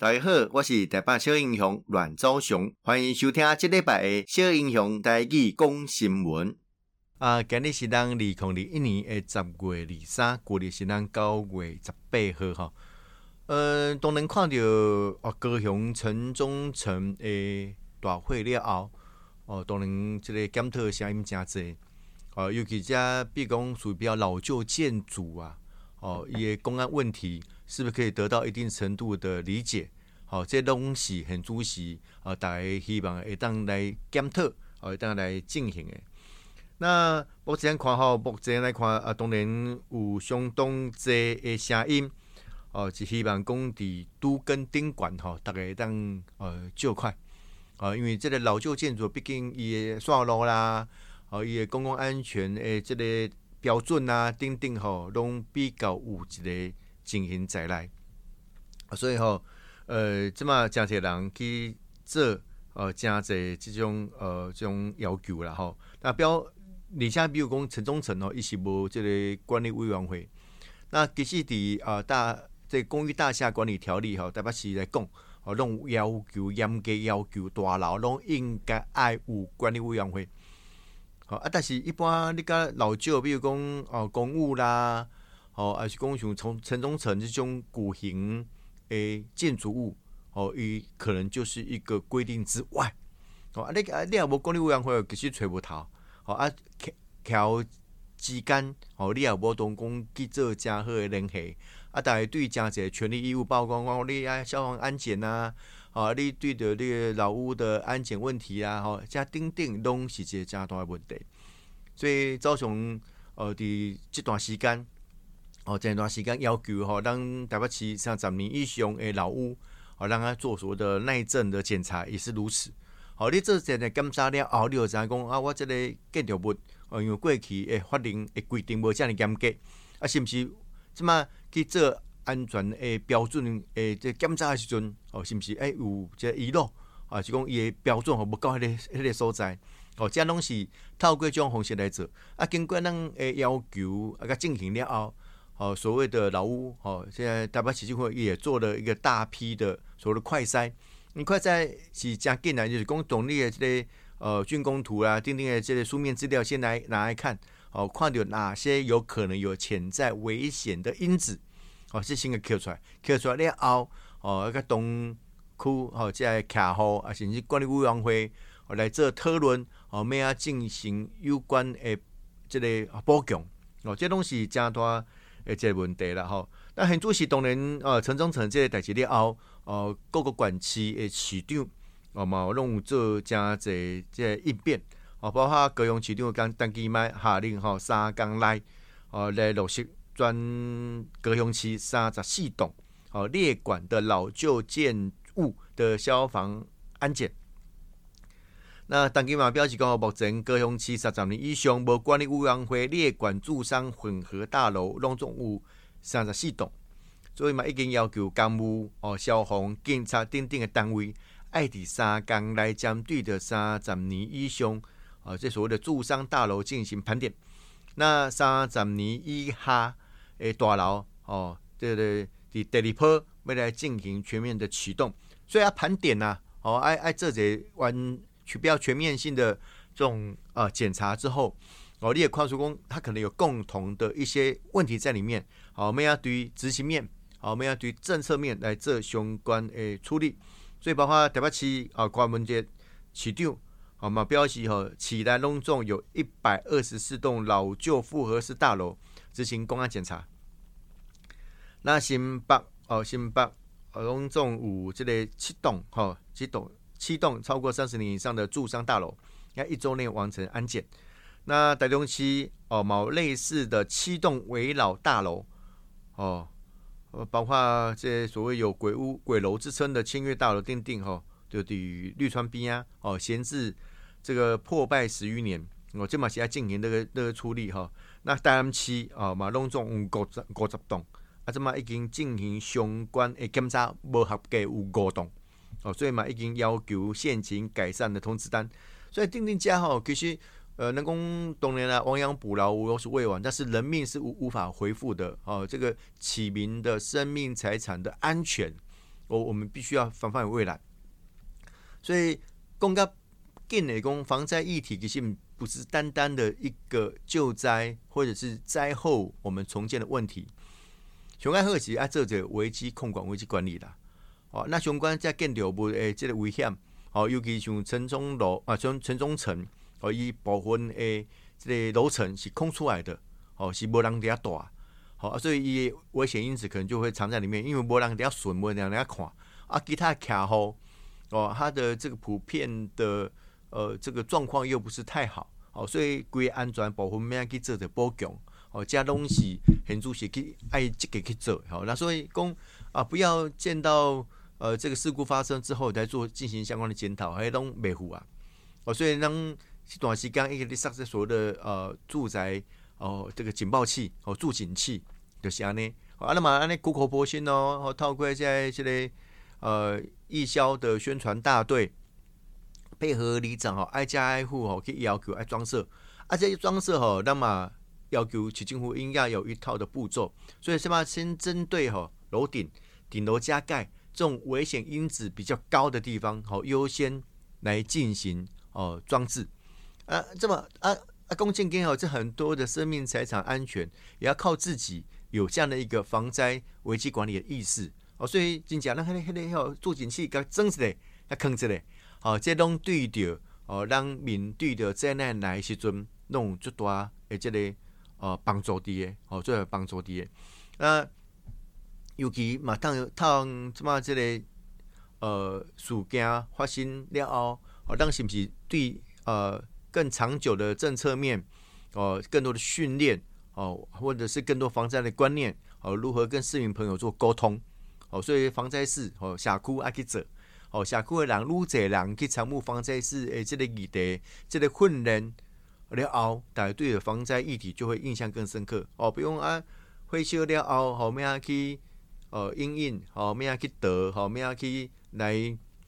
大家好，我是台北小英雄阮昭雄，欢迎收听这礼拜的小英雄台语讲新闻。啊，今日是咱二零二一年的十月二三，过日是咱九月十八号哈。呃，当然看到哦，高雄城中城的大火了后，哦，当然这个检讨声音真济。哦，尤其这比如讲属于比较老旧建筑啊，哦，伊个公安问题。是不是可以得到一定程度的理解？好，这些东西很主席啊，大家希望会当来检讨，会当来进行的。那目前看吼，目前来看啊，当然有相当侪的声音，哦，是希望讲伫都跟宾馆吼，大家当呃就快啊，因为这个老旧建筑毕竟伊的线路啦，哦，伊的公共安全诶，这个标准啊，等等吼，拢比较有一个。进行再来，所以吼，呃，即马真侪人去做，呃，真侪即种，呃，即种要求啦吼。那标，你像比如讲城中城吼，伊是无即个管理委员会。那其实伫啊大这、公寓大厦管理条例吼，台北市来讲，哦，拢要求严格要求大楼拢应该爱有管理委员会。好啊，但是一般你讲老旧，比如讲哦公务啦。哦，还是讲像从城中城这种古型诶建筑物，哦，伊可能就是一个规定之外。哦，啊，你啊，你也无管理委员会其实揣无头。哦，啊，桥之间，哦，你也无同讲去做诚好诶联系。啊，大家对诚侪权利义务，包括讲你啊消防安检呐，哦，你对着你个老屋的安检问题啊，吼，加顶顶拢是一个诚大诶问题。所以，造成呃，伫这段时间。哦，这段时间要求吼，咱台北市像十年以上的老屋，哦，让他做所谓的耐震的检查，也是如此。好，你这现在检查了后，你就知影讲啊，我这个建筑物，哦，因为过去诶法令诶规定无遮尔严格，啊，是毋是？即马去做安全诶标准诶，这检查诶时阵，哦，是毋是？诶，有这遗漏，啊，是讲伊诶标准吼无到迄个迄个所在，哦，遮拢是透过种方式来做，啊，经过咱诶要求啊，甲进行了后。哦，所谓的老屋，哦，现在台北市政府也做了一个大批的所谓的快筛。你快筛是加进来就是讲懂你的这些呃竣工图啊，钉钉的这些书面资料，先来拿来看，哦，看到哪些有可能有潜在危险的因子，哦，是先给扣出来，扣出来了后，哦，一个东区哦，再卡号啊，甚至管理委员会哦来做讨论，哦，我们要进行有关的这个补强，哦，这东西加多。诶，这个问题啦吼。那很主席当然，呃，城中城这个代志了后，呃，各个管区诶市长，哦嘛，拢有做诚侪即个应变，哦，包括高雄市长刚登记卖下令吼，三工内，哦来落实专高雄市三十四栋，哦列管的老旧建物的消防安检。那当今嘛，表示讲，目前高雄市三十年以上无管理委员会列管住商混合大楼，拢总有三十四栋，所以嘛，已经要求公务、哦消防、警察等等的单位，爱伫三工来针对的三十年以上，哦，这所谓的住商大楼进行盘点。那三十年以下诶大楼，哦，这个伫第二波未来进行全面的启动，所以要盘点呐、啊，哦，爱爱这些完。去比较全面性的这种呃检查之后，哦，你也看出工，它可能有共同的一些问题在里面。好，我们要对于执行面，好，我们要对于政策面来做相关的处理。所以包括台北市啊，关门节市长，好嘛，标示吼，起来隆重有一百二十四栋老旧复合式大楼执行公安检查。那新北哦，新北隆重有这个七栋，哈，七栋。七栋超过三十年以上的住商大楼，要一周内完成安检。那台中区哦，某类似的七栋危老大楼哦，包括这所谓有鬼屋、鬼楼之称的千悦大楼，订定哈，就等于绿川边啊哦，闲置这个破败十余年，我这马是要进行这个这个处理哈。那台南区哦，马龙总五十五十栋，啊，这马已经进行相关的检查，无合格有五栋。哦，所以嘛，已经要求现行改善的通知单。所以定定加号，其实呃，人工当然啦，亡羊补牢，无是未晚，但是人命是无无法恢复的。哦，这个起民的生命财产的安全，我我们必须要防范于未来。所以，公告建内工防灾议题其实不是单单的一个救灾或者是灾后我们重建的问题。相关何时啊做这危机控管、危机管理啦。哦，那相关在建筑物诶，这个危险，哦，尤其像城中楼啊，像城中层，哦，伊部分诶，这个楼层是空出来的，哦，是无人底下住，好，所以伊危险因子可能就会藏在里面，因为无人底下巡，无人底下看，啊，其他卡好，哦，它的这个普遍的呃这个状况又不是太好，哦，所以归安全部分咩去做的保强。哦，加东西很注意去爱积极去做，好，那所以讲啊，不要见到呃这个事故发生之后再做进行相关的检讨，还拢维护啊。哦，所以当这段时间一个设置所谓的呃住宅哦这个警报器哦助警器就是安尼，啊那么安尼苦口婆心哦，哦透过现在这个呃义消的宣传大队配合里长哦挨家挨户哦去要求爱装设，啊这装设哦那么。要求其政府应该有一套的步骤，所以是吧？先针对哈楼顶、顶楼加盖这种危险因子比较高的地方，好优先来进行哦装置。啊，这么啊啊，公建跟好，这很多的生命财产安全也要靠自己有这样的一个防灾危机管理的意识哦。所以真讲那那那要助警器给装起来，要扛起来，好，这种对着哦，让面对着灾难来时阵弄最大的这个。哦，帮助啲嘅，哦，最有帮助啲嘅。那尤其嘛，当当即嘛，即个呃事件发生了后，哦，当是不是对呃更长久的政策面，哦，更多的训练，哦，或者是更多防灾的观念，哦，如何跟市民朋友做沟通，哦，所以防灾士，哦，社区爱去做，哦，社区的人，愈济人去参与防灾士诶，即个议题，即个训练。了后，大家对的防灾议题就会印象更深刻哦。不用啊，会修了后，后面啊去呃应应，后面啊去得，后面啊去来，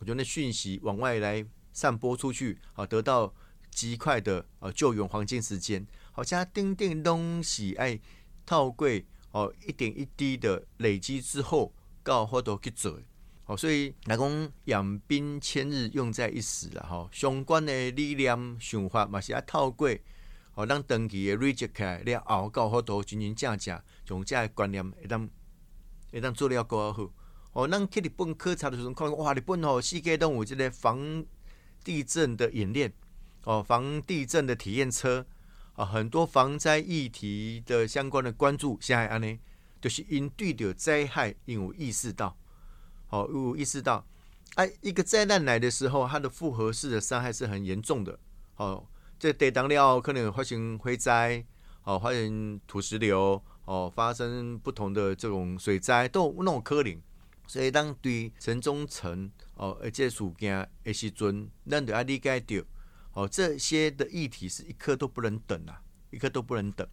我觉得那讯息往外来散播出去，好得到极快的呃救援黄金时间。好像钉钉东西哎，套柜哦，一点一滴的累积之后，到好多去做。哦，所以来讲养兵千日，用在一时啦。吼，相关的理念想法嘛是要套过，哦，让长期的累积起来了后，到好多真真正正从这个观念会当会当做了够好。哦，咱去日本考察的时候，看哇，日本哦，世界都有这个防地震的演练，哦，防地震的体验车，啊，很多防灾议题的相关的关注，现在安尼，就是因对着灾害，因有意识到。好，有意识到，哎，一个灾难来的时候，它的复合式的伤害是很严重的。哦，这地当了可能发生火灾，哦，发生土石流，哦，发生不同的这种水灾，都有那种可能。所以当对城中城，哦，而且事件的时阵，咱就要理解到，哦，这些的议题是一刻都不能等啊，一刻都不能等。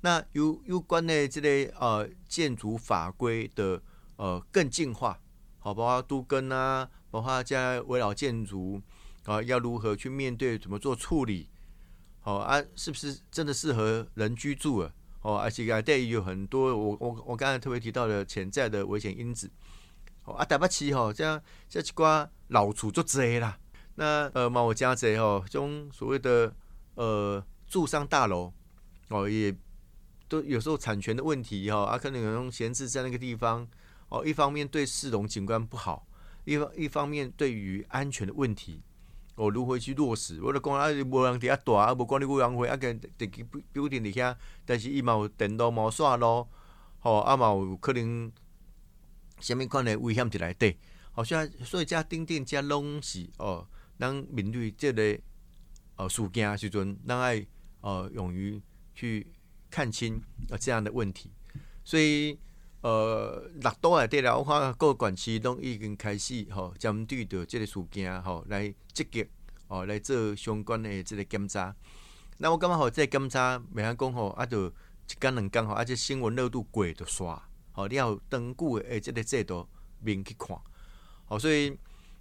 那有有关的这类、个、呃建筑法规的呃更进化。好，包括都更啊，包括在围绕建筑啊，要如何去面对，怎么做处理？好啊，是不是真的适合人居住啊？哦，而且啊，对有很多我我我刚才特别提到的潜在的危险因子。哦啊，台北市吼，这样这几挂老厝就贼啦。那呃，嘛我家贼吼，这种所谓的呃住商大楼哦，也都有时候产权的问题哈，啊，可能有种闲置在那个地方。哦，一方面对市容景观不好，一方一方面对于安全的问题，哦、如何去落实？我就讲啊，无人伫遐住啊，无管你委员会啊，个地基标定伫遐，但是伊嘛有电路冇线路，吼啊嘛有可能虾物款的危险伫内底，好像所以遮顶顶遮拢是哦，咱面对这个呃事件时阵，咱爱呃勇于去看清呃这样的问题，所以。呃，六都内底了，我看各管区都已经开始吼，针对着这个事件吼来积极哦来做相关的这个检查。那我感觉吼，这个检查袂晓讲吼，啊，就一工两工吼，啊，即新闻热度过就刷，吼，你要长久诶即个制度面去看，好，所以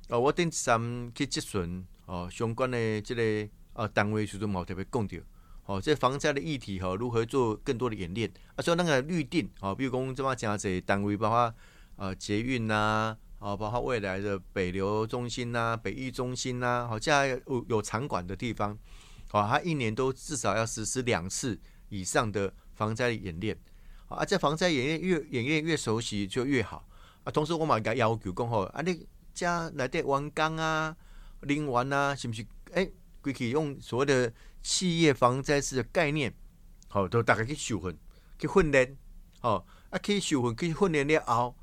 呃，我顶三去质询哦相关的这个呃单位时阵冇特别讲着。哦，这防灾的议题哈，如何做更多的演练？啊，说那个预定，哦，比如讲这么讲这单位，包括呃捷运呐，好，包括未来的北流中心呐、北艺中心呐、啊，好，这样有有场馆的地方，好，它一年都至少要实施两次以上的防灾演练，啊，这防灾演练越演练越熟悉就越好，啊，同时我嘛给要求讲好，啊，你家来的员工啊、人员啊，是不是？哎，归去用所谓的企业防灾师的概念，好，都大概去受训、去训练，好，啊，可以受训、去训练了后。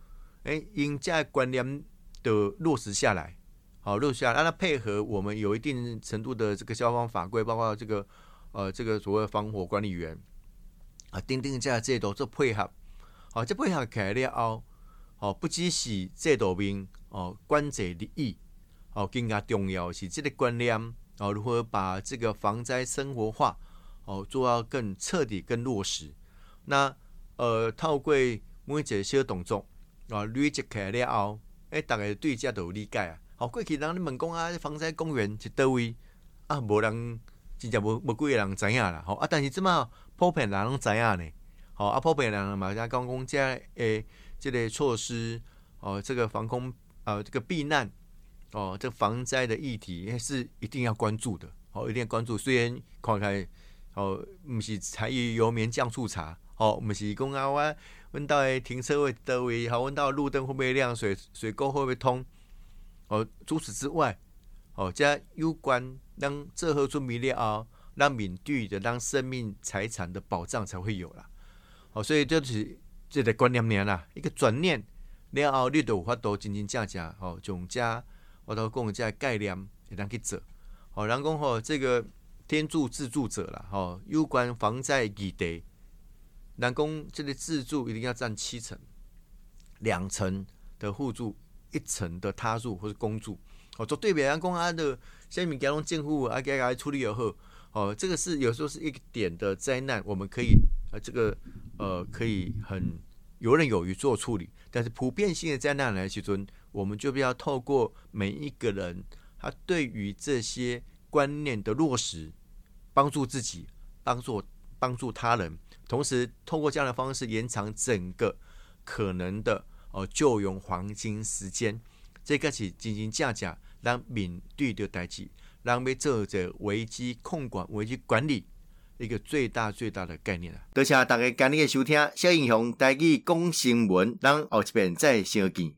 哎，因这观念的落实下来，好落实下来，让它配合我们有一定程度的这个消防法规，包括这个呃这个所谓防火管理员啊，订定这制度做配合，好，这配合起来了后，哦，不只是制度面哦，关键利益，哦，更加重要是这个观念哦，如何把这个防灾生活化，哦，做到更彻底、更落实。那呃，透过每一个小动作。啊，累积起来了后，诶，大家对这都有理解啊。好，过去人你问讲啊，防灾公园是叨位啊？无人真正无无几个人知影啦。好啊，但是即马普遍人拢知影呢。好啊，普遍人嘛，像讲讲这诶，这个措施哦，这个防空啊，这个避难哦，这防灾的议题是一定要关注的。哦，一定要关注。虽然看开哦，毋是柴鱼油棉酱醋茶，哦，毋是讲啊我。问到诶，停车位的位好，问到路灯会不会亮，水水沟会不会通？哦，除此之外，哦，加有关让这何准备了，让民众的让生命财产的保障才会有啦。哦，所以就是这个观念念啦，一个转念了后，你都有法度真真正正哦，从家我都讲这概念会当去做。哦，人讲吼，这个天助自助者啦，哦，有关防灾议题。人工这里自助一定要占七成，两成的互助，一成的他助或者公助。哦，做对比人工啊的，下面给拢政府啊给来处理以后，哦，这个是有时候是一点的灾难，我们可以呃这个呃可以很游刃有余做处理。但是普遍性的灾难来其中，我们就必要透过每一个人他对于这些观念的落实，帮助自己，帮助帮助他人。同时，透过这样的方式延长整个可能的哦救援黄金时间，这个是真真正正让面对的代志，让要做者危机控管、危机管理一个最大最大的概念啊！多谢大家今日的收听，小英雄带去讲新闻，让后一遍再相见。